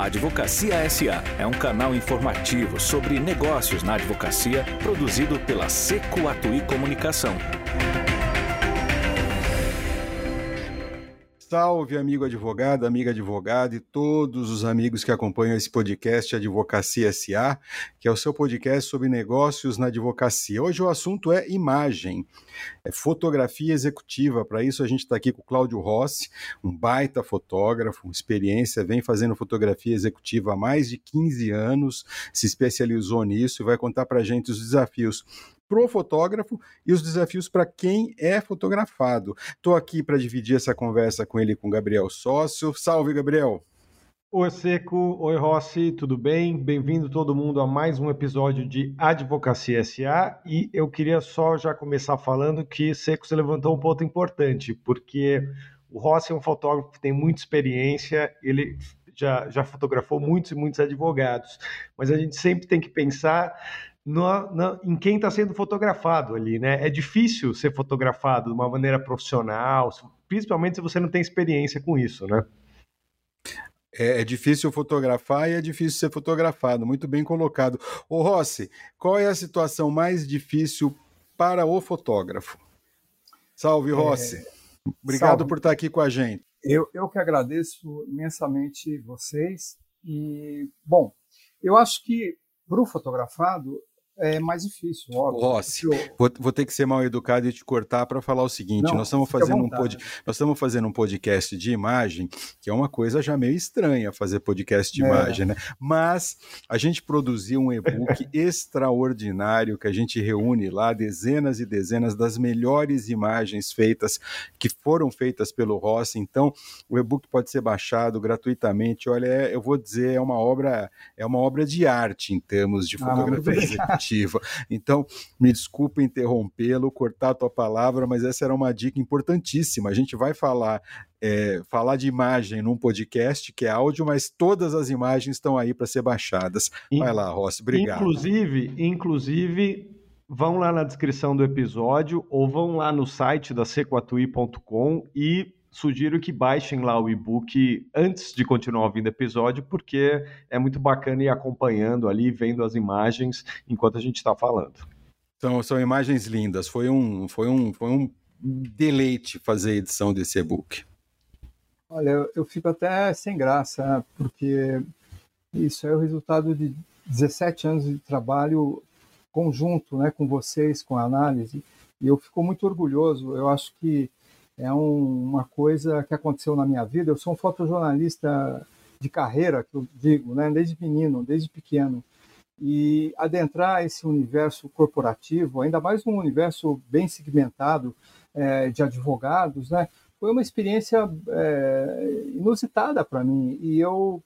A Advocacia SA é um canal informativo sobre negócios na advocacia produzido pela Seco Atui Comunicação. Salve, amigo advogado, amiga advogada e todos os amigos que acompanham esse podcast Advocacia SA, que é o seu podcast sobre negócios na advocacia. Hoje o assunto é imagem, é fotografia executiva. Para isso a gente está aqui com o Cláudio Rossi, um baita fotógrafo, experiência, vem fazendo fotografia executiva há mais de 15 anos, se especializou nisso e vai contar para a gente os desafios para o fotógrafo e os desafios para quem é fotografado. Estou aqui para dividir essa conversa com ele, com Gabriel Sócio. Salve, Gabriel! Oi, Seco. Oi, Rossi. Tudo bem? Bem-vindo todo mundo a mais um episódio de Advocacia SA. E eu queria só já começar falando que Seco se levantou um ponto importante, porque o Rossi é um fotógrafo que tem muita experiência, ele já, já fotografou muitos e muitos advogados, mas a gente sempre tem que pensar no, no, em quem está sendo fotografado ali, né? É difícil ser fotografado de uma maneira profissional, principalmente se você não tem experiência com isso, né? É, é, difícil fotografar e é difícil ser fotografado. Muito bem colocado. Ô Rossi, qual é a situação mais difícil para o fotógrafo? Salve, Rossi. É... Obrigado Salve. por estar aqui com a gente. Eu, eu que agradeço imensamente vocês. E, bom, eu acho que para o fotografado, é mais difícil, óbvio. Rossi, eu... vou, vou, ter que ser mal educado e te cortar para falar o seguinte: Não, nós estamos fazendo um pod, nós estamos fazendo um podcast de imagem, que é uma coisa já meio estranha fazer podcast de é. imagem, né? Mas a gente produziu um e-book extraordinário que a gente reúne lá dezenas e dezenas das melhores imagens feitas que foram feitas pelo Rossi. Então, o e-book pode ser baixado gratuitamente. Olha, é, eu vou dizer, é uma obra, é uma obra de arte em termos de ah, fotografia ah, narrativa. Então, me desculpe interrompê-lo, cortar a tua palavra, mas essa era uma dica importantíssima. A gente vai falar é, falar de imagem num podcast que é áudio, mas todas as imagens estão aí para ser baixadas. Vai lá, Rossi, obrigado. Inclusive, inclusive, vão lá na descrição do episódio ou vão lá no site da sequatui.com e sugiro que baixem lá o e-book antes de continuar ouvindo o episódio, porque é muito bacana ir acompanhando ali, vendo as imagens enquanto a gente está falando. São, são imagens lindas. Foi um, foi, um, foi um deleite fazer a edição desse e-book. Olha, eu, eu fico até sem graça, porque isso é o resultado de 17 anos de trabalho conjunto né, com vocês, com a análise, e eu fico muito orgulhoso. Eu acho que é um, uma coisa que aconteceu na minha vida. Eu sou um fotojornalista de carreira, que eu digo, né, desde menino, desde pequeno. E adentrar esse universo corporativo, ainda mais um universo bem segmentado é, de advogados, né, foi uma experiência é, inusitada para mim. E eu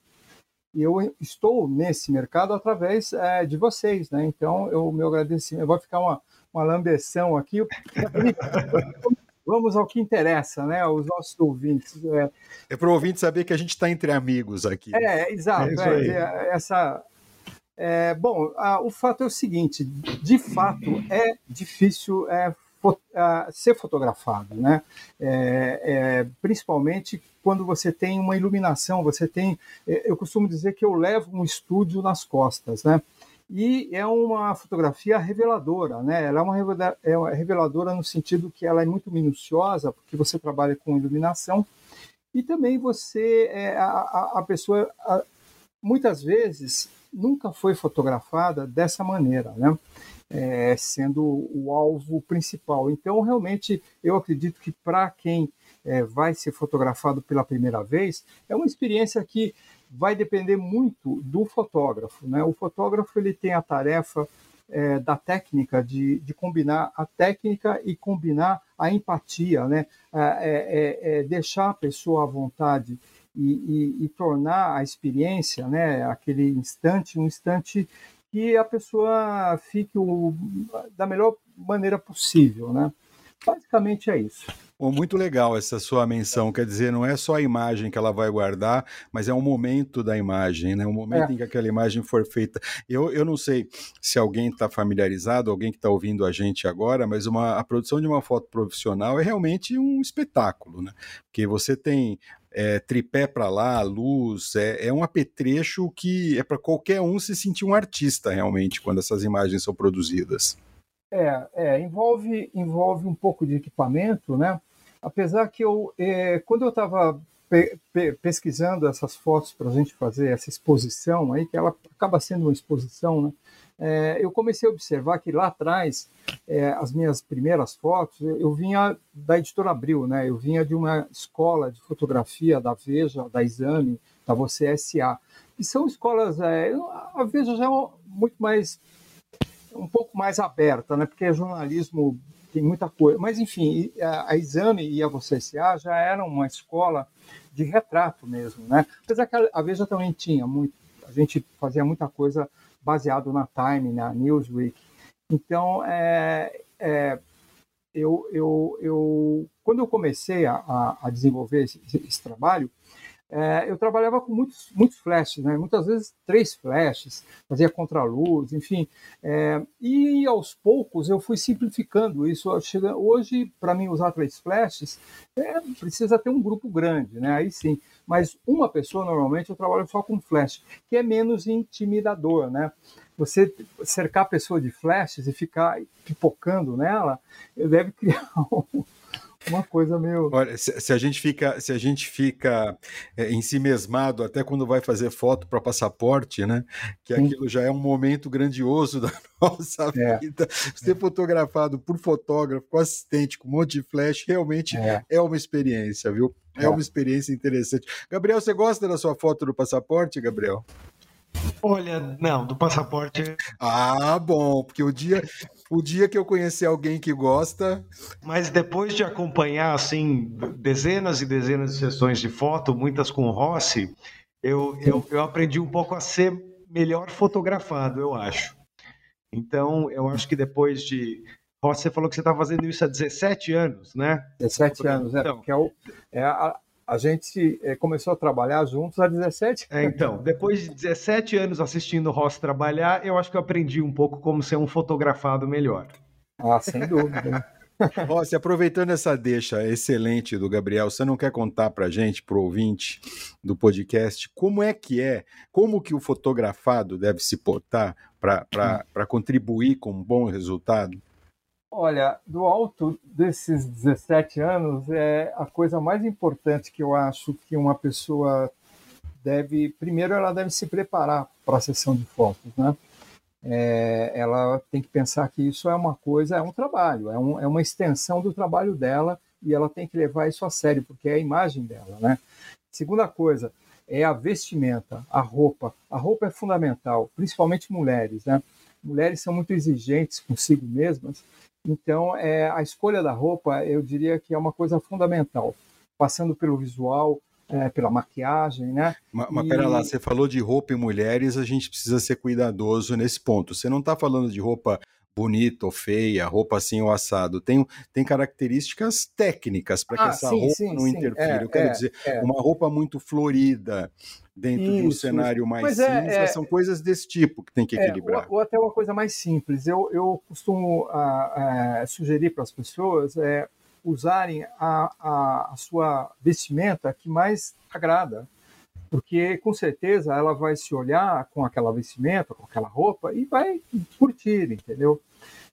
eu estou nesse mercado através é, de vocês, né? Então, eu meu agradecimento, vai ficar uma, uma lambeção aqui. Vamos ao que interessa, né? Aos nossos ouvintes. É, é para o ouvinte saber que a gente está entre amigos aqui. É, exato. É, é, essa, é, bom, a, o fato é o seguinte: de fato é difícil é, fo, ser fotografado, né? É, é, principalmente quando você tem uma iluminação, você tem. Eu costumo dizer que eu levo um estúdio nas costas, né? E é uma fotografia reveladora, né? Ela é uma é reveladora no sentido que ela é muito minuciosa, porque você trabalha com iluminação e também você é, a, a pessoa a, muitas vezes nunca foi fotografada dessa maneira, né? É, sendo o alvo principal. Então, realmente, eu acredito que para quem é, vai ser fotografado pela primeira vez, é uma experiência que vai depender muito do fotógrafo. Né? O fotógrafo ele tem a tarefa é, da técnica, de, de combinar a técnica e combinar a empatia, né? É, é, é deixar a pessoa à vontade e, e, e, tornar a experiência, né, aquele instante, um instante que a pessoa fique o, da melhor maneira possível. Né? Basicamente é isso. Oh, muito legal essa sua menção, quer dizer, não é só a imagem que ela vai guardar, mas é um momento da imagem, né? um momento é. em que aquela imagem for feita. Eu, eu não sei se alguém está familiarizado, alguém que está ouvindo a gente agora, mas uma, a produção de uma foto profissional é realmente um espetáculo, né? Porque você tem é, tripé para lá, luz, é, é um apetrecho que é para qualquer um se sentir um artista realmente quando essas imagens são produzidas. É, é envolve, envolve um pouco de equipamento, né? Apesar que eu, é, quando eu estava pe pe pesquisando essas fotos para a gente fazer essa exposição aí, que ela acaba sendo uma exposição, né? É, eu comecei a observar que lá atrás, é, as minhas primeiras fotos, eu vinha da editora Abril, né? Eu vinha de uma escola de fotografia da Veja, da Exame, da Você SA, que são escolas, é, a Veja já é muito mais, um pouco mais aberta, né? Porque jornalismo tem muita coisa. Mas, enfim, a, a Exame e a Você SA já eram uma escola de retrato mesmo, né? Apesar que a, a Veja também tinha muito, a gente fazia muita coisa baseado na Time, na Newsweek. Então, é, é, eu, eu, eu, quando eu comecei a, a desenvolver esse, esse trabalho, é, eu trabalhava com muitos, muitos flashes, né? muitas vezes três flashes, fazia contraluz, enfim. É, e aos poucos eu fui simplificando isso. Hoje, para mim, usar três flashes, é, precisa ter um grupo grande, né? aí sim. Mas uma pessoa, normalmente, eu trabalho só com flash, que é menos intimidador. Né? Você cercar a pessoa de flashes e ficar pipocando nela, deve criar um uma coisa meio. Olha, se, se, a gente fica, se a gente fica é, ensimesmado até quando vai fazer foto para passaporte, né? Que Sim. aquilo já é um momento grandioso da nossa é. vida. Ser é. fotografado por fotógrafo, com assistente, com um monte de flash, realmente é, é uma experiência, viu? É, é uma experiência interessante. Gabriel, você gosta da sua foto do passaporte, Gabriel? Olha, não, do passaporte. Ah, bom, porque o dia, o dia que eu conhecer alguém que gosta. Mas depois de acompanhar assim dezenas e dezenas de sessões de foto, muitas com Rossi, eu, eu, eu aprendi um pouco a ser melhor fotografado, eu acho. Então, eu acho que depois de Rossi, você falou que você está fazendo isso há 17 anos, né? 17 anos, é, então, porque é, o, é a, a gente é, começou a trabalhar juntos há 17 anos. É, então, depois de 17 anos assistindo o Ross trabalhar, eu acho que eu aprendi um pouco como ser um fotografado melhor. Ah, sem dúvida. Rossi, aproveitando essa deixa excelente do Gabriel, você não quer contar para gente, para o ouvinte do podcast, como é que é, como que o fotografado deve se portar para contribuir com um bom resultado? Olha, do alto desses 17 anos, é a coisa mais importante que eu acho que uma pessoa deve. Primeiro, ela deve se preparar para a sessão de fotos, né? É, ela tem que pensar que isso é uma coisa, é um trabalho, é, um, é uma extensão do trabalho dela e ela tem que levar isso a sério, porque é a imagem dela, né? Segunda coisa é a vestimenta, a roupa. A roupa é fundamental, principalmente mulheres, né? Mulheres são muito exigentes consigo mesmas então, é, a escolha da roupa, eu diria que é uma coisa fundamental, passando pelo visual, é, pela maquiagem, né? Mas, mas e... pera lá, você falou de roupa em mulheres, a gente precisa ser cuidadoso nesse ponto. Você não está falando de roupa bonita ou feia, roupa assim ou assado. Tem, tem características técnicas para que ah, essa sim, roupa sim, não sim. interfira. É, eu quero é, dizer, é. uma roupa muito florida dentro isso, de um cenário isso. mais é, cinza, é, são coisas desse tipo que tem que é, equilibrar. Ou, ou, até uma coisa mais simples. Eu, eu costumo a, a, sugerir para as pessoas é, usarem a, a, a sua vestimenta que mais agrada porque com certeza ela vai se olhar com aquela vestimenta, com aquela roupa e vai curtir, entendeu?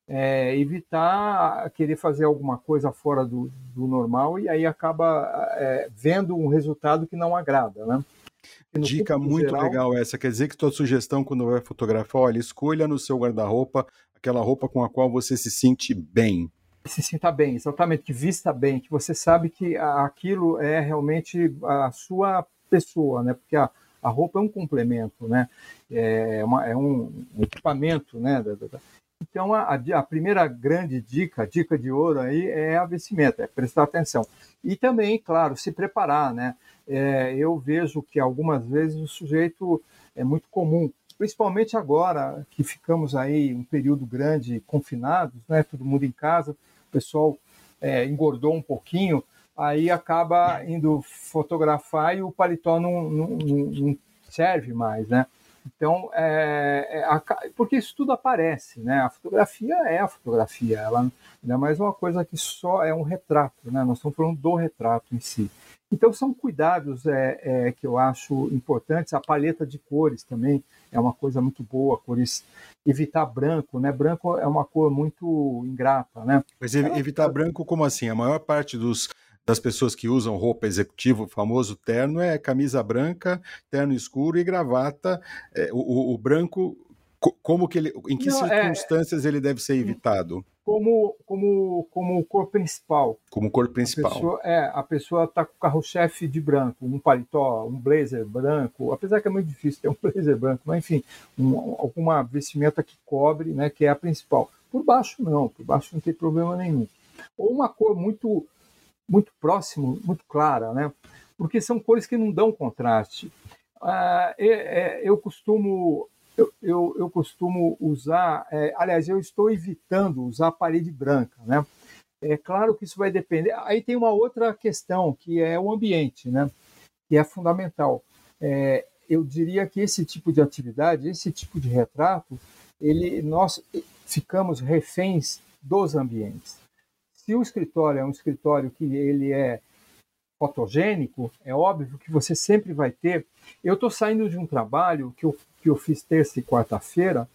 É, evitar querer fazer alguma coisa fora do, do normal e aí acaba é, vendo um resultado que não agrada, né? Dica muito geral... legal essa. Quer dizer que tua sugestão quando vai fotografar, olha, escolha no seu guarda-roupa aquela roupa com a qual você se sente bem. Se sinta bem, exatamente, que vista bem, que você sabe que aquilo é realmente a sua pessoa, né? Porque a, a roupa é um complemento, né? É, uma, é um equipamento, né? Então, a, a, primeira grande dica, dica de ouro aí, é a vestimenta, é prestar atenção. E também, claro, se preparar, né? É, eu vejo que algumas vezes o sujeito é muito comum, principalmente agora que ficamos aí um período grande confinados, né? Todo mundo em casa, o pessoal é, engordou um pouquinho, aí acaba indo fotografar e o paletó não, não, não serve mais, né? Então, é, é porque isso tudo aparece, né? A fotografia é a fotografia, ela é mais uma coisa que só é um retrato, né? Nós estamos falando do retrato em si. Então, são cuidados é, é, que eu acho importantes. A paleta de cores também é uma coisa muito boa, cores. Evitar branco, né? Branco é uma cor muito ingrata, né? Mas evitar branco, como assim? A maior parte dos, das pessoas que usam roupa executiva, o famoso terno, é camisa branca, terno escuro e gravata. É, o, o, branco, como que ele, em que Não, é, circunstâncias é, ele deve ser evitado? Como, como, como cor principal. Como cor principal. A pessoa, é, a pessoa está com o carro-chefe de branco, um paletó, um blazer branco, apesar que é muito difícil ter um blazer branco, mas enfim, um, alguma vestimenta que cobre, né, que é a principal. Por baixo não, por baixo não tem problema nenhum. Ou uma cor muito muito próximo, muito clara, né? Porque são cores que não dão contraste. Ah, é, é, eu costumo eu, eu, eu costumo usar, é, aliás, eu estou evitando usar parede branca, né? É claro que isso vai depender. Aí tem uma outra questão que é o ambiente, né? Que é fundamental. É, eu diria que esse tipo de atividade, esse tipo de retrato, ele nós ficamos reféns dos ambientes se o escritório é um escritório que ele é fotogênico, é óbvio que você sempre vai ter. Eu estou saindo de um trabalho que eu, que eu fiz terça e quarta-feira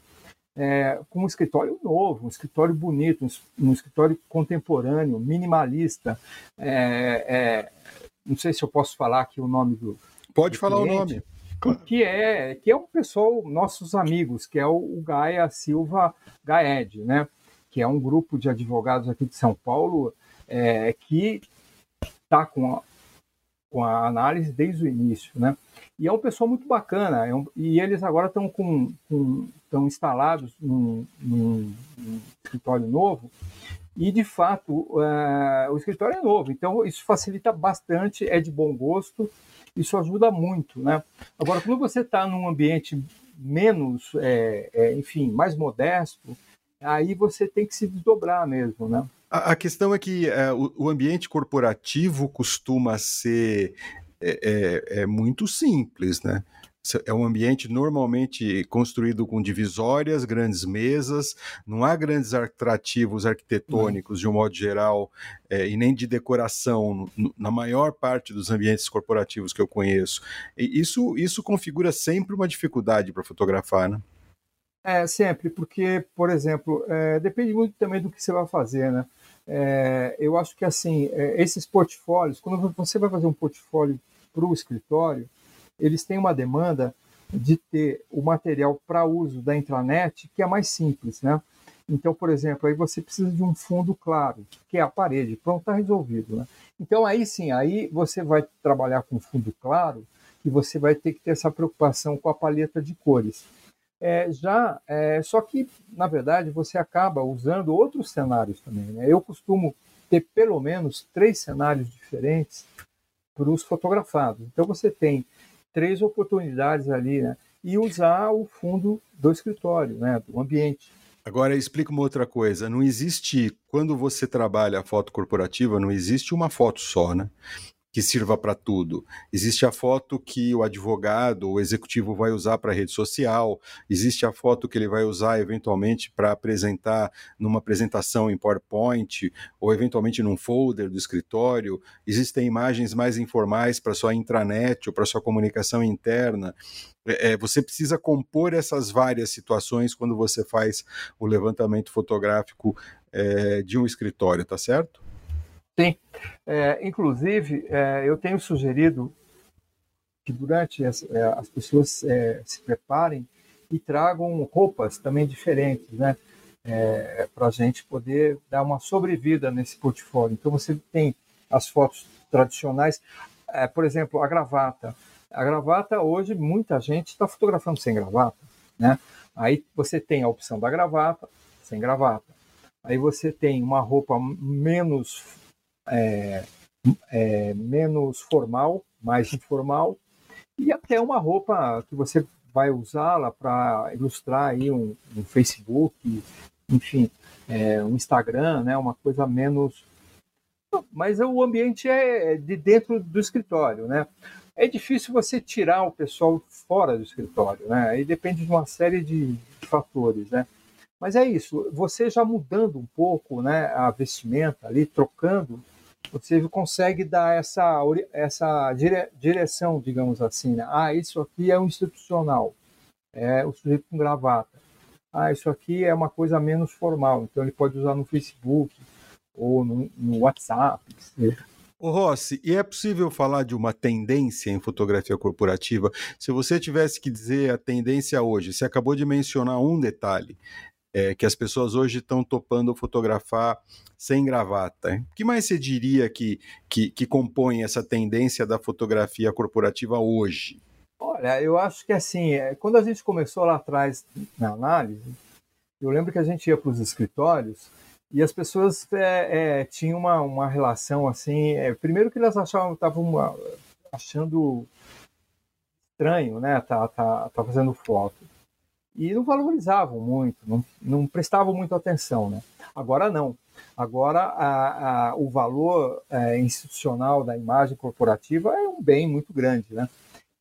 é, com um escritório novo, um escritório bonito, um, um escritório contemporâneo, minimalista. É, é, não sei se eu posso falar aqui o nome do. Pode do falar cliente, o nome. Que é, que é um pessoal, nossos amigos, que é o, o Gaia Silva Gaed, né? Que é um grupo de advogados aqui de São Paulo é, que está com a, com a análise desde o início, né? E é um pessoal muito bacana, é um, e eles agora estão com, estão instalados num, num, num, escritório novo, e de fato uh, o escritório é novo, então isso facilita bastante, é de bom gosto, isso ajuda muito, né? Agora, quando você está num ambiente menos, é, é, enfim, mais modesto, aí você tem que se desdobrar mesmo, né? A, a questão é que é, o, o, ambiente corporativo costuma ser é, é, é, muito simples, né? É um ambiente normalmente construído com divisórias, grandes mesas, não há grandes atrativos arquitetônicos, de um modo geral, é, e nem de decoração, no, na maior parte dos ambientes corporativos que eu conheço. E isso, isso configura sempre uma dificuldade para fotografar, né? É, sempre, porque, por exemplo, é, depende muito também do que você vai fazer, né? É, eu acho que, assim, é, esses portfólios, quando você vai fazer um portfólio para o escritório, eles têm uma demanda de ter o material para uso da intranet que é mais simples, né? Então, por exemplo, aí você precisa de um fundo claro, que é a parede, pronto, está resolvido, né? Então, aí sim, aí você vai trabalhar com fundo claro e você vai ter que ter essa preocupação com a paleta de cores. É, já, é, só que, na verdade, você acaba usando outros cenários também. Né? Eu costumo ter pelo menos três cenários diferentes para os fotografados. Então, você tem três oportunidades ali, né? E usar o fundo do escritório, né? do ambiente. Agora, explica uma outra coisa. Não existe, quando você trabalha a foto corporativa, não existe uma foto só, né? Que sirva para tudo. Existe a foto que o advogado, o executivo vai usar para rede social, existe a foto que ele vai usar eventualmente para apresentar numa apresentação em PowerPoint ou eventualmente num folder do escritório. Existem imagens mais informais para sua intranet ou para sua comunicação interna. É, é, você precisa compor essas várias situações quando você faz o levantamento fotográfico é, de um escritório, tá certo? Sim. É, inclusive, é, eu tenho sugerido que durante as, é, as pessoas é, se preparem e tragam roupas também diferentes, né? É, para a gente poder dar uma sobrevida nesse portfólio. Então, você tem as fotos tradicionais, é, por exemplo, a gravata. A gravata, hoje, muita gente está fotografando sem gravata, né? Aí você tem a opção da gravata, sem gravata. Aí você tem uma roupa menos é, é, menos formal, mais informal, e até uma roupa que você vai usá-la para ilustrar aí um, um, Facebook, enfim, é, um Instagram, né, uma coisa menos. Mas o ambiente é de dentro do escritório, né? É difícil você tirar o pessoal fora do escritório, né? Aí depende de uma série de, fatores, né? Mas é isso, você já mudando um pouco, né, a vestimenta ali, trocando você consegue dar essa, essa dire, direção, digamos assim. Né? Ah, isso aqui é um institucional, é o sujeito com gravata. Ah, isso aqui é uma coisa menos formal, então ele pode usar no Facebook ou no, no WhatsApp. Ô Rossi, e é possível falar de uma tendência em fotografia corporativa? Se você tivesse que dizer a tendência hoje, você acabou de mencionar um detalhe, é, que as pessoas hoje estão topando fotografar sem gravata. O que mais você diria que, que, que compõe essa tendência da fotografia corporativa hoje? Olha, eu acho que assim, é, quando a gente começou lá atrás na análise, eu lembro que a gente ia para os escritórios e as pessoas é, é, tinham uma, uma relação assim. É, primeiro que elas achavam, estavam achando estranho, né? Tá, tá, tá fazendo foto. E não valorizavam muito, não, não prestavam muito atenção, né? Agora não. Agora a, a, o valor é, institucional da imagem corporativa é um bem muito grande, né?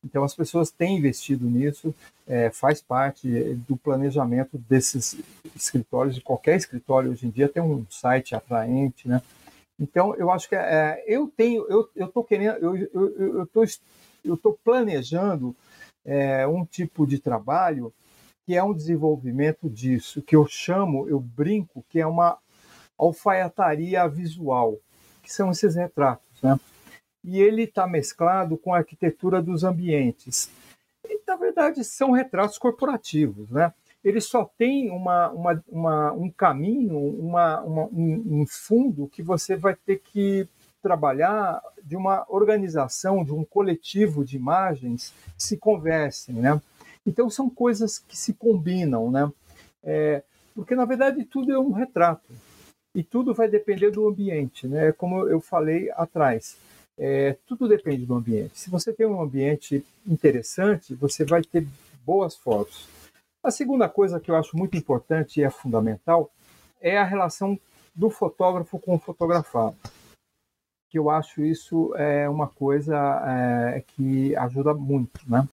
Então as pessoas têm investido nisso, é, faz parte do planejamento desses escritórios, de qualquer escritório hoje em dia tem um site atraente, né? Então eu acho que é, eu tenho, eu eu estou querendo, eu eu estou eu estou planejando é, um tipo de trabalho que é um desenvolvimento disso, que eu chamo, eu brinco, que é uma alfaiataria visual, que são esses retratos, né? e ele está mesclado com a arquitetura dos ambientes. E, na verdade, são retratos corporativos, né? Ele só tem uma, uma, uma um caminho, uma, uma, um, um fundo que você vai ter que trabalhar de uma organização, de um coletivo de imagens que se conversem, né? Então são coisas que se combinam, né? É, porque na verdade tudo é um retrato e tudo vai depender do ambiente, né? Como eu falei atrás. É, tudo depende do ambiente. Se você tem um ambiente interessante, você vai ter boas fotos. A segunda coisa que eu acho muito importante e é fundamental é a relação do fotógrafo com o fotografado. Que eu acho isso é uma coisa é, que ajuda muito, né?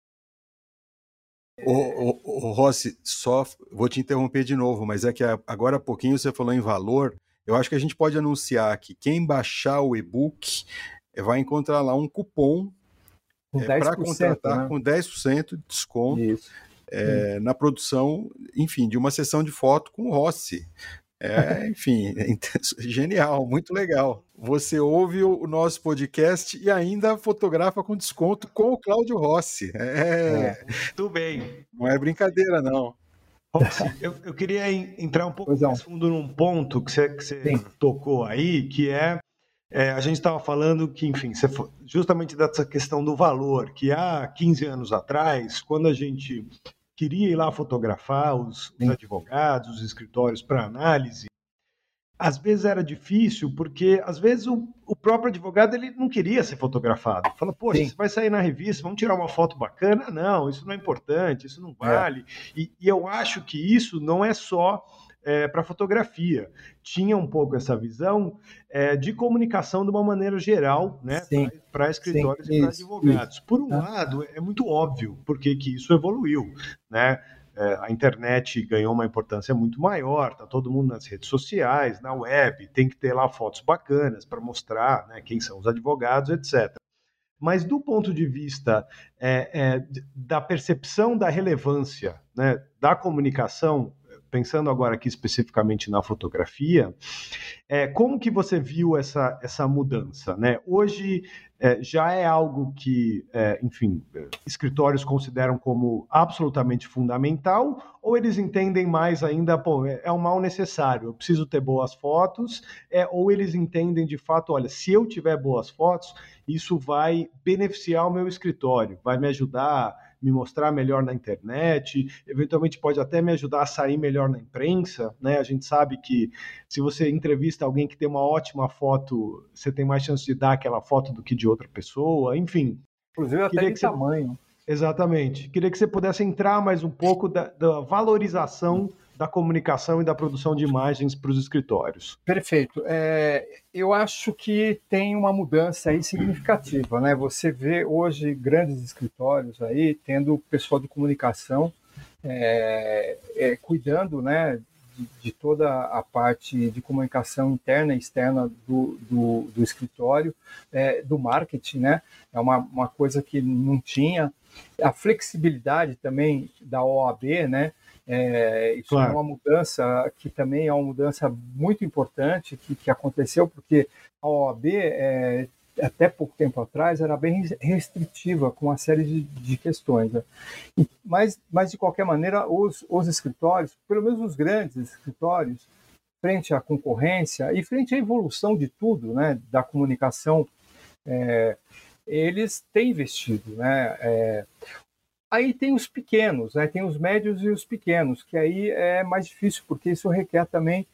O, o, o, Rossi, só vou te interromper de novo, mas é que agora há pouquinho você falou em valor. Eu acho que a gente pode anunciar que quem baixar o e-book é, vai encontrar lá um cupom é, para contratar né? com 10% de desconto é, na produção, enfim, de uma sessão de foto com o Rossi. É, enfim, é genial, muito legal. Você ouve o nosso podcast e ainda fotografa com desconto com o Cláudio Rossi. É, é. Tudo bem. Não é brincadeira, não. Rossi, eu, eu queria entrar um pouco mais fundo num ponto que você, que você tocou aí, que é é, a gente estava falando que, enfim, justamente dessa questão do valor, que há 15 anos atrás, quando a gente queria ir lá fotografar os, os advogados, os escritórios para análise, às vezes era difícil, porque às vezes o, o, próprio advogado ele não queria ser fotografado. Fala, poxa, Sim. você vai sair na revista, vamos tirar uma foto bacana? Não, isso não é importante, isso não é. vale. É. E, e eu acho que isso não é só é, para fotografia. Tinha um pouco essa visão é, de comunicação de uma maneira geral, né, para escritórios Sim, e para advogados. Isso. Por um lado, é muito óbvio porque que isso evoluiu, né? É, a internet ganhou uma importância muito maior, está todo mundo nas redes sociais, na web, tem que ter lá fotos bacanas para mostrar né, quem são os advogados, etc. Mas do ponto de vista é, é, da percepção da relevância né, da comunicação pensando agora aqui especificamente na fotografia, é, como que você viu essa, essa mudança? Né? Hoje é, já é algo que, é, enfim, escritórios consideram como absolutamente fundamental, ou eles entendem mais ainda, pô, é, é um mal necessário, eu preciso ter boas fotos, é, ou eles entendem de fato, olha, se eu tiver boas fotos, isso vai beneficiar o meu escritório, vai me ajudar me mostrar melhor na internet, eventualmente pode até me ajudar a sair melhor na imprensa, né? A gente sabe que se você entrevista alguém que tem uma ótima foto, você tem mais chance de dar aquela foto do que de outra pessoa, enfim. Inclusive até de tamanho. Exatamente. Queria que você pudesse entrar mais um pouco da, da valorização da comunicação e da produção de imagens para os escritórios. Perfeito. É, eu acho que tem uma mudança aí significativa, né? Você vê hoje grandes escritórios aí tendo pessoal de comunicação é, é, cuidando, né, de, de, toda a parte de comunicação interna e externa do, do, do escritório, é, do marketing, né? É uma, uma coisa que não tinha. A flexibilidade também da OAB, né? É, isso claro. é uma mudança que também é uma mudança muito importante que, que aconteceu, porque a OAB é, até pouco tempo atrás, era bem restritiva com uma série de, de questões. Né? E, mas, mas, de qualquer maneira, os, os escritórios, pelo menos os grandes escritórios, frente à concorrência e frente à evolução de tudo, né, da comunicação, é, eles têm investido. Né? É, aí tem os pequenos, né, tem os médios e os pequenos, que aí é mais difícil, porque isso requer também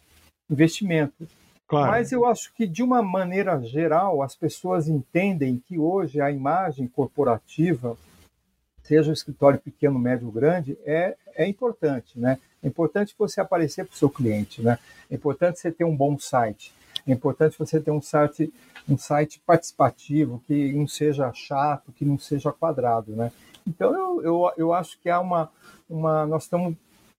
investimento. Claro. Mas eu acho que, de uma maneira geral, as pessoas entendem que hoje a imagem corporativa, seja o escritório pequeno, médio ou grande, é, é importante. Né? É importante você aparecer para o seu cliente. Né? É importante você ter um bom site. É importante você ter um site, um site participativo, que não seja chato, que não seja quadrado. Né? Então, eu, eu, eu acho que há uma, uma. Nós estamos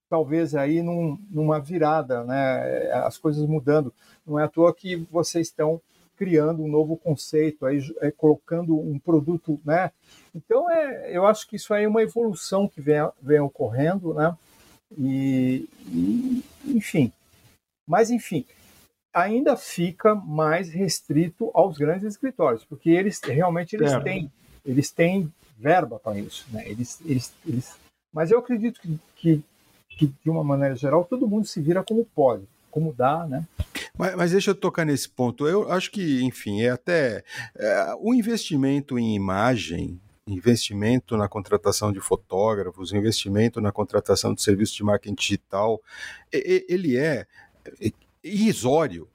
talvez aí num, numa virada, né? as coisas mudando. Não é à toa que vocês estão criando um novo conceito, aí, é, colocando um produto, né? Então, é, eu acho que isso aí é uma evolução que vem, vem ocorrendo, né? E, e, enfim, mas enfim, ainda fica mais restrito aos grandes escritórios, porque eles realmente eles têm, eles têm verba para isso, né? Eles, eles, eles, mas eu acredito que, que que, de uma maneira geral, todo mundo se vira como pode, como dá, né? Mas, mas deixa eu tocar nesse ponto. Eu acho que, enfim, é até é, o investimento em imagem, investimento na contratação de fotógrafos, investimento na contratação de serviços de marketing digital, ele é, é irrisório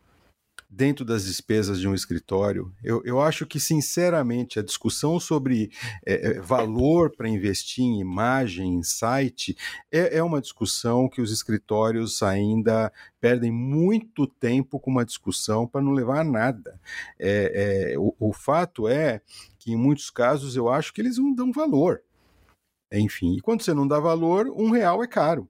dentro das despesas de um escritório. Eu, eu acho que, sinceramente, a discussão sobre é, é valor para investir em imagem, em site, é, é uma discussão que os escritórios ainda perdem muito tempo com uma discussão para não levar a nada. É, é, o, o fato é que, em muitos casos, eu acho que eles não dão valor. Enfim, e quando você não dá valor, um real é caro.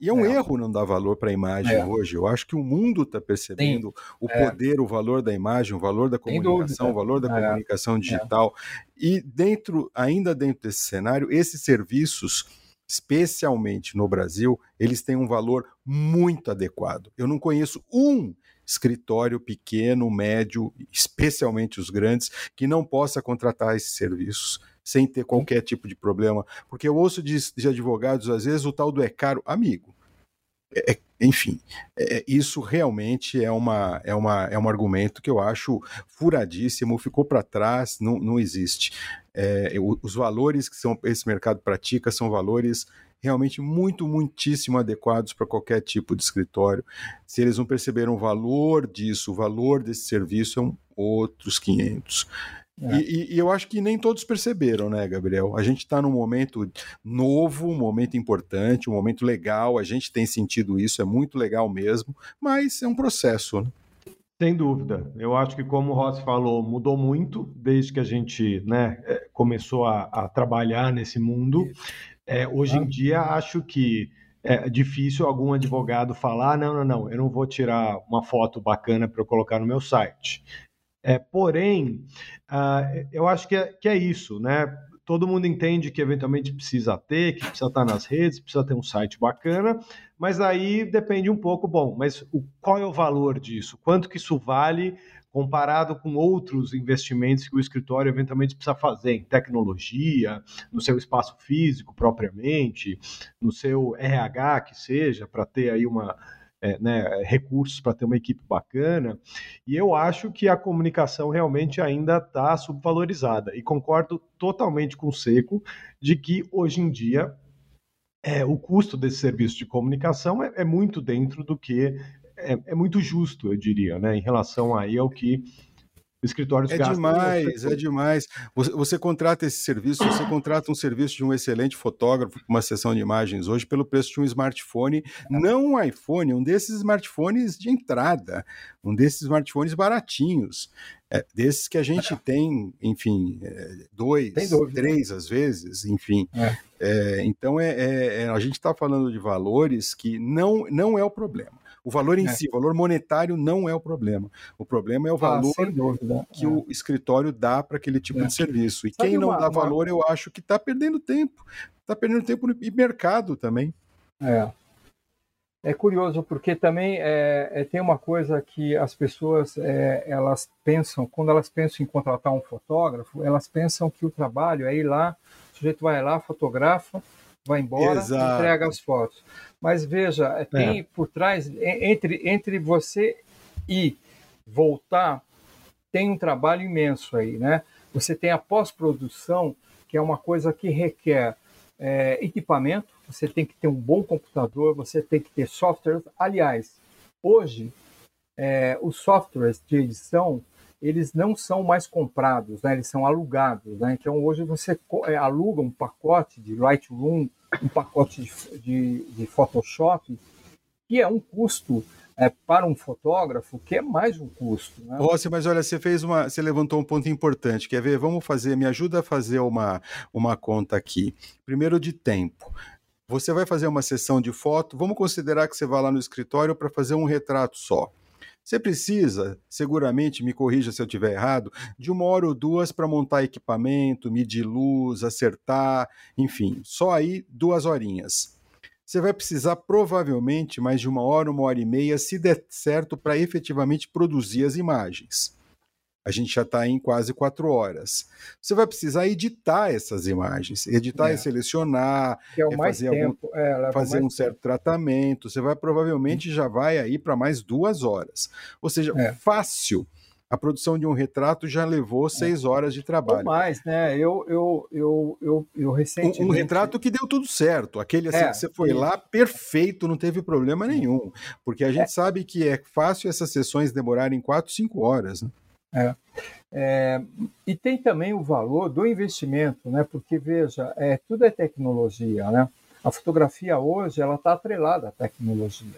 E é um é. erro não dar valor para a imagem é. hoje. Eu acho que o mundo está percebendo Sim. o é. poder, o valor da imagem, o valor da comunicação, o valor da é. comunicação é. digital. E dentro, ainda dentro desse cenário, esses serviços, especialmente no Brasil, eles têm um valor muito adequado. Eu não conheço um escritório pequeno, médio, especialmente os grandes, que não possa contratar esses serviços sem ter qualquer tipo de problema. Porque eu ouço de, de advogados, às vezes, o tal do é caro. Amigo, é, é enfim, é, isso realmente é, uma, é, uma, é um argumento que eu acho furadíssimo, ficou para trás, não, não existe. É, os valores que são, esse mercado pratica são valores realmente muito, muitíssimo adequados para qualquer tipo de escritório. Se eles não perceberam o valor disso, o valor desse serviço, são outros 500. É. E, e, eu acho que nem todos perceberam, né, Gabriel? A gente está num momento novo, um momento importante, um momento legal, a gente tem sentido isso, é muito legal mesmo, mas é um processo, né? Sem dúvida. Eu acho que, como o Rossi falou, mudou muito desde que a gente né, é, começou a, a trabalhar nesse mundo. É, hoje em dia, acho que é difícil algum advogado falar: não, não, não, eu não vou tirar uma foto bacana para eu colocar no meu site. É, porém, uh, eu acho que é, que é isso, né? Todo mundo entende que eventualmente precisa ter, que precisa estar nas redes, precisa ter um site bacana, mas aí depende um pouco, bom, mas o, qual é o valor disso? Quanto que isso vale comparado com outros investimentos que o escritório eventualmente precisa fazer em tecnologia, no seu espaço físico propriamente, no seu RH que seja, para ter aí uma, é, né, recursos para ter uma equipe bacana. E eu acho que a comunicação realmente ainda está subvalorizada. E concordo totalmente com o Seco de que hoje em dia é, o custo desse serviço de comunicação é, é muito dentro do que é, é, muito justo, eu diria, né, em relação aí ao que escritórios é demais, é demais. Você, você, contrata esse serviço, você contrata um serviço de um excelente fotógrafo, uma sessão de imagens hoje, pelo preço de um smartphone, não um iPhone, um desses smartphones de entrada, um desses smartphones baratinhos. É, desses que a gente tem, enfim, é, dois, três às vezes, enfim. É. É, então é, é, é a gente está falando de valores que não, não é o problema. O valor em é. si, o valor monetário não é o problema. O problema é o ah, valor que o escritório dá para aquele tipo de serviço. E Sabe quem não uma, dá valor, eu acho que está perdendo tempo. Está perdendo tempo e mercado também. É. É curioso porque também é, é, tem uma coisa que as pessoas é, elas pensam quando elas pensam em contratar um fotógrafo, elas pensam que o trabalho é ir lá, o sujeito vai lá, fotografa, vai embora, Exato. entrega as fotos. Mas veja, é, tem é. por trás entre entre você ir voltar tem um trabalho imenso aí, né? Você tem a pós-produção que é uma coisa que requer é, equipamento, você tem que ter um bom computador, você tem que ter softwares. Aliás, hoje, é, os softwares de edição, eles não são mais comprados, né? eles são alugados. Né? Então, hoje você é, aluga um pacote de Lightroom, um pacote de, de, de Photoshop, que é um custo é, para um fotógrafo, que é mais um custo. Né? Rossi, mas olha, você fez uma. Você levantou um ponto importante. Quer ver? Vamos fazer, me ajuda a fazer uma, uma conta aqui. Primeiro de tempo. Você vai fazer uma sessão de foto, vamos considerar que você vai lá no escritório para fazer um retrato só. Você precisa, seguramente, me corrija se eu estiver errado, de uma hora ou duas para montar equipamento, medir luz, acertar, enfim, só aí duas horinhas você vai precisar provavelmente mais de uma hora, uma hora e meia, se der certo, para efetivamente produzir as imagens. A gente já está em quase quatro horas. Você vai precisar editar essas imagens, editar é. e selecionar, é mais fazer, tempo. Algum, é, fazer um certo tempo. tratamento. Você vai provavelmente já vai aí para mais duas horas. Ou seja, é. fácil a produção de um retrato já levou é. seis horas de trabalho. Ou mais, né? Eu, eu, eu, eu, eu recentemente... Um, um retrato que deu tudo certo. Aquele assim, é, que você foi lá, perfeito, não teve problema nenhum. Porque a gente é. sabe que é fácil essas sessões demorarem quatro, cinco horas, né? É. É, e tem também o valor do investimento, né? Porque veja, é, tudo é tecnologia, né? A fotografia hoje ela está atrelada à tecnologia.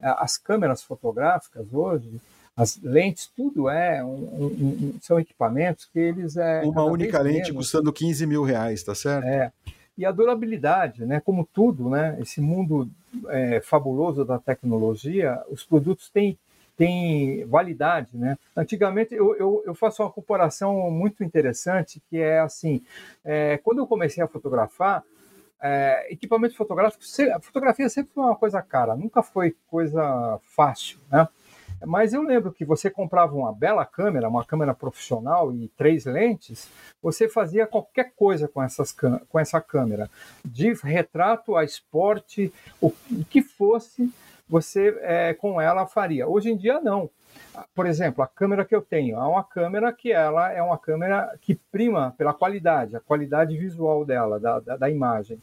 As câmeras fotográficas hoje as lentes, tudo é um, um, são equipamentos que eles é uma única lente menos. custando 15 mil reais, tá certo? É. E a durabilidade, né? Como tudo, né? Esse mundo é, fabuloso da tecnologia, os produtos têm têm validade, né? Antigamente eu, eu, eu, faço uma comparação muito interessante que é assim, é, quando eu comecei a fotografar, é, equipamento fotográfico, a fotografia sempre foi uma coisa cara, nunca foi coisa fácil, né? Mas eu lembro que você comprava uma bela câmera, uma câmera profissional e três lentes, você fazia qualquer coisa com, essas, com essa câmera, de retrato a esporte, o que fosse, você é, com ela faria. Hoje em dia, não. Por exemplo, a câmera que eu tenho é uma câmera que ela é uma câmera que prima pela qualidade, a qualidade visual dela, da, da, da imagem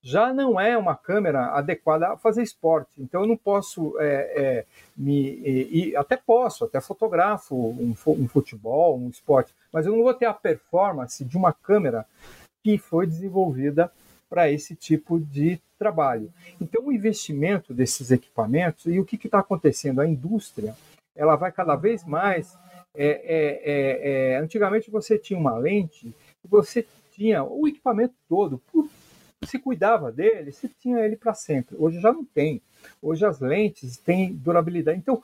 já não é uma câmera adequada a fazer esporte. Então eu não posso é, é, me e, até posso, até fotografo um, um, futebol, um esporte, mas eu não vou ter a performance de uma câmera que foi desenvolvida para esse tipo de trabalho. Então o investimento desses equipamentos e o que está acontecendo? A indústria ela vai cada vez mais. É, é, é, é antigamente você tinha uma lente, você tinha o equipamento todo se cuidava dele, se tinha ele para sempre. Hoje já não tem. Hoje as lentes têm durabilidade. Então,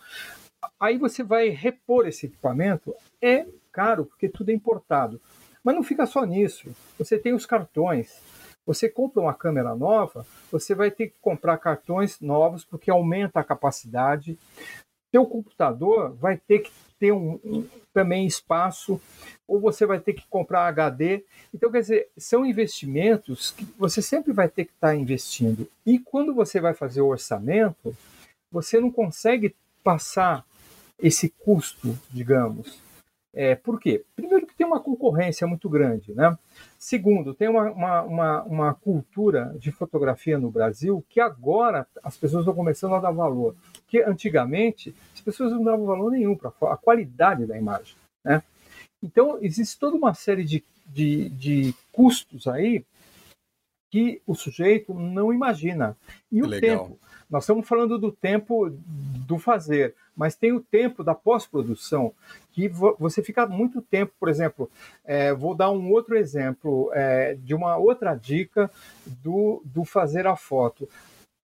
aí você vai repor esse equipamento, é caro, porque tudo é importado. Mas não fica só nisso. Você tem os cartões. Você compra uma câmera nova, você vai ter que comprar cartões novos, porque aumenta a capacidade. Seu computador vai ter que ter um, um, também espaço, ou você vai ter que comprar HD. Então, quer dizer, são investimentos que você sempre vai ter que estar tá investindo. E quando você vai fazer o orçamento, você não consegue passar esse custo, digamos. É, por quê? Primeiro que tem uma concorrência muito grande, né? Segundo, tem uma, uma, uma, uma cultura de fotografia no Brasil que agora as pessoas estão começando a dar valor. Que antigamente pessoas não davam valor nenhum para a qualidade da imagem. Né? Então, existe toda uma série de, de, de custos aí que o sujeito não imagina. E o Legal. tempo. Nós estamos falando do tempo do fazer, mas tem o tempo da pós-produção, que você fica muito tempo, por exemplo, é, vou dar um outro exemplo é, de uma outra dica do, do fazer a foto.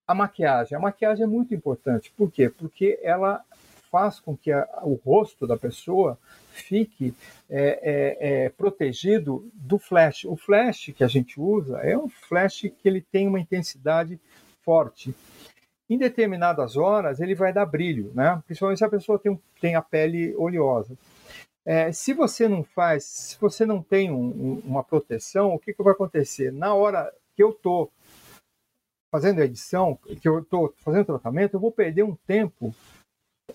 A maquiagem. A maquiagem é muito importante. Por quê? Porque ela faz com que a, o rosto da pessoa fique é, é, é, protegido do flash. O flash que a gente usa é um flash que ele tem uma intensidade forte. Em determinadas horas ele vai dar brilho, né? principalmente se a pessoa tem, tem a pele oleosa. É, se você não faz, se você não tem um, um, uma proteção, o que, que vai acontecer? Na hora que eu estou fazendo a edição, que eu estou fazendo tratamento, eu vou perder um tempo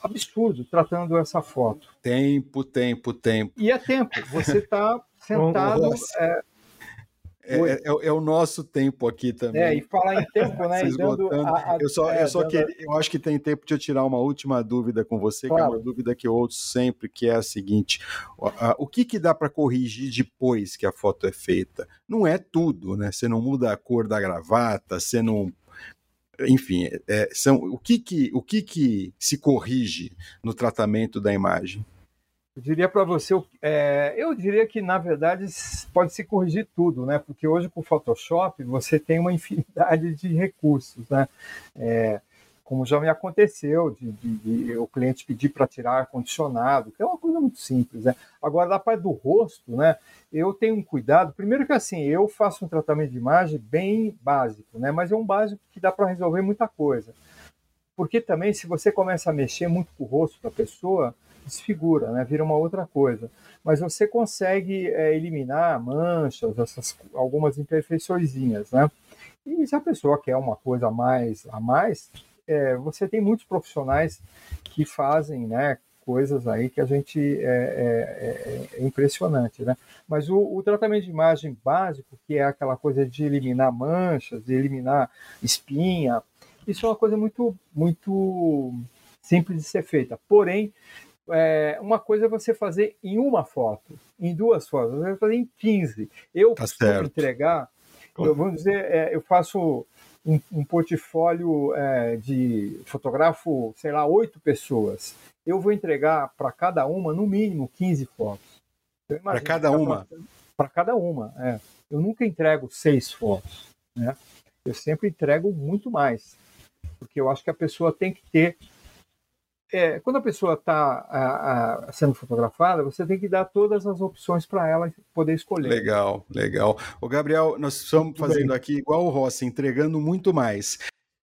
absurdo tratando essa foto. Tempo, tempo, tempo. E é tempo. Você está sentado. É, é, é, é, o nosso tempo aqui também. É, e falar em tempo, né? A, a, eu só, é, eu, só dando... queria, eu acho que tem tempo de eu tirar uma última dúvida com você, claro. que é uma dúvida que eu ouço sempre, que é a seguinte: o que, que dá para corrigir depois que a foto é feita? Não é tudo, né? Você não muda a cor da gravata, você não enfim, é, são, o, que, que, o que, que se corrige no tratamento da imagem? Eu diria para você, é, eu diria que na verdade pode se corrigir tudo, né? Porque hoje com o Photoshop você tem uma infinidade de recursos, né? É, como já me aconteceu, de, de, de o cliente pedir para tirar ar-condicionado, que é uma coisa muito simples. Né? Agora, da parte do rosto, né, eu tenho um cuidado. Primeiro que assim, eu faço um tratamento de imagem bem básico, né, mas é um básico que dá para resolver muita coisa. Porque também, se você começa a mexer muito com o rosto da pessoa, desfigura, né, vira uma outra coisa. Mas você consegue é, eliminar manchas, essas, algumas imperfeiçõezinhas, né? E se a pessoa quer uma coisa a mais, a mais é, você tem muitos profissionais que fazem, né, coisas aí que a gente é, é, é, é impressionante, né? Mas o, o, tratamento de imagem básico, que é aquela coisa de eliminar manchas, de eliminar espinha, isso é uma coisa muito, muito simples de ser feita. Porém, é, uma coisa é você fazer em uma foto, em duas fotos, você vai fazer em 15. Eu tá entregar, eu, vamos dizer, é, eu faço um, um portfólio é, de fotografo, sei lá, oito pessoas. Eu vou entregar para cada uma, no mínimo, 15 fotos. Para cada uma? Para cada uma, é. Eu nunca entrego seis fotos, né? Eu sempre entrego muito mais, porque eu acho que a pessoa tem que ter é, quando a pessoa está sendo fotografada, você tem que dar todas as opções para ela poder escolher. Legal, legal. O Gabriel, nós estamos muito fazendo bem. aqui igual o Rossi, entregando muito mais.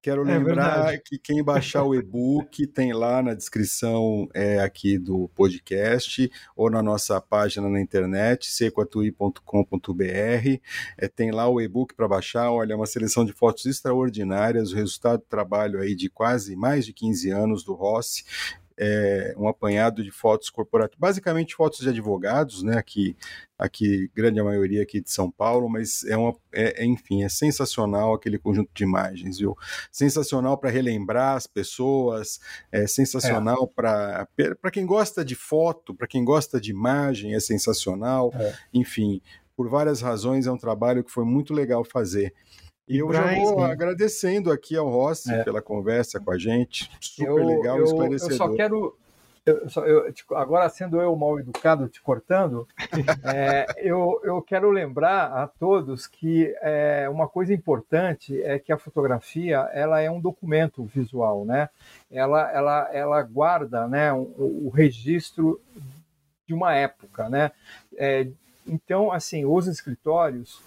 Quero é lembrar é que quem baixar o e-book tem lá na descrição é, aqui do podcast ou na nossa página na internet, secoatui.com.br. É, tem lá o e-book para baixar. Olha, é uma seleção de fotos extraordinárias, o resultado do trabalho aí de quase mais de 15 anos do Rossi é, um apanhado de fotos corporativas, basicamente fotos de advogados, né? Aqui, aqui grande a maioria aqui de São Paulo, mas é uma, é, é enfim, é sensacional aquele conjunto de imagens, viu? Sensacional para relembrar as pessoas, é sensacional é. para para quem gosta de foto, para quem gosta de imagem, é sensacional. É. Enfim, por várias razões é um trabalho que foi muito legal fazer. E eu já vou sim. agradecendo aqui ao Rossi é. pela conversa com a gente. Super eu, legal, eu, esclarecedor. Eu só quero. Eu, só, eu, agora, sendo eu mal educado, te cortando, é, eu, eu quero lembrar a todos que é, uma coisa importante é que a fotografia ela é um documento visual, né? Ela, ela, ela guarda né, o, o registro de uma época, né? É, então, assim, os escritórios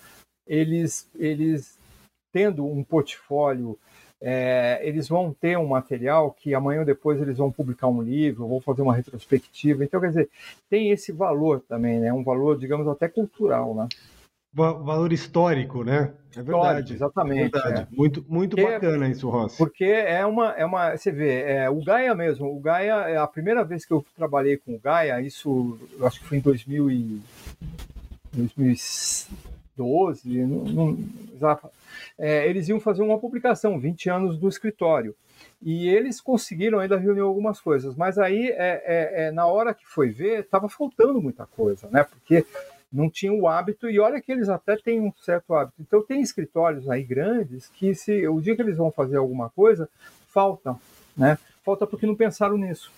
eles, eles tendo um portfólio, é, eles vão ter um material que amanhã ou depois eles vão publicar um livro, vão fazer uma retrospectiva. Então, quer dizer, tem esse valor também, né? Um valor, digamos, até cultural, né? valor histórico, né? É verdade. exatamente. É verdade. É. Muito, muito porque, bacana isso, Rossi. Porque é uma, é uma. Você vê, é, o Gaia mesmo, o Gaia, é a primeira vez que eu trabalhei com o Gaia, isso eu acho que foi em 2000 e, 2012, não, não, é, eles iam fazer uma publicação, 20 anos do escritório. E eles conseguiram ainda reunir algumas coisas, mas aí, é, é, é na hora que foi ver, estava faltando muita coisa, né? Porque não tinham o hábito, e olha que eles até têm um certo hábito. Então, tem escritórios aí grandes que, se o dia que eles vão fazer alguma coisa, falta, né? Falta porque não pensaram nisso.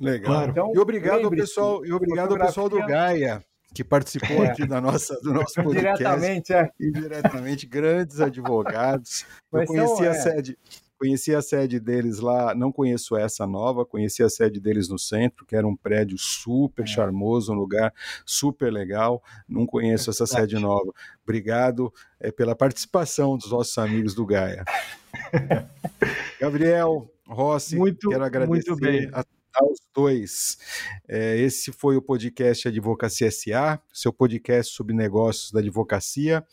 Legal. Então, e obrigado ao pessoal, e obrigado ao pessoal do Gaia que participou é. aqui da nossa, do nosso podcast. Diretamente, é. Indiretamente, grandes advogados. Eu conheci a é. sede, Conheci a sede deles lá, não conheço essa nova, conheci a sede deles no centro, que era um prédio super é. charmoso, um lugar super legal. Não conheço essa sede nova. Obrigado é, pela participação dos nossos amigos do Gaia. Gabriel, Rossi, muito, quero agradecer muito bem. A, aos dois. É, esse foi o podcast Advocacia SA, seu podcast sobre negócios da advocacia,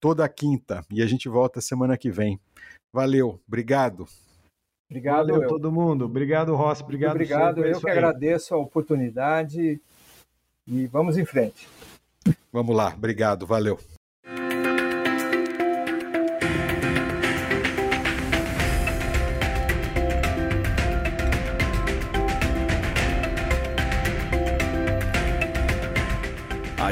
toda quinta. E a gente volta semana que vem. Valeu, obrigado. Obrigado Valeu, todo mundo. Obrigado, Rossi. Obrigado, Obrigado, eu que aí. agradeço a oportunidade e vamos em frente. Vamos lá, obrigado, valeu.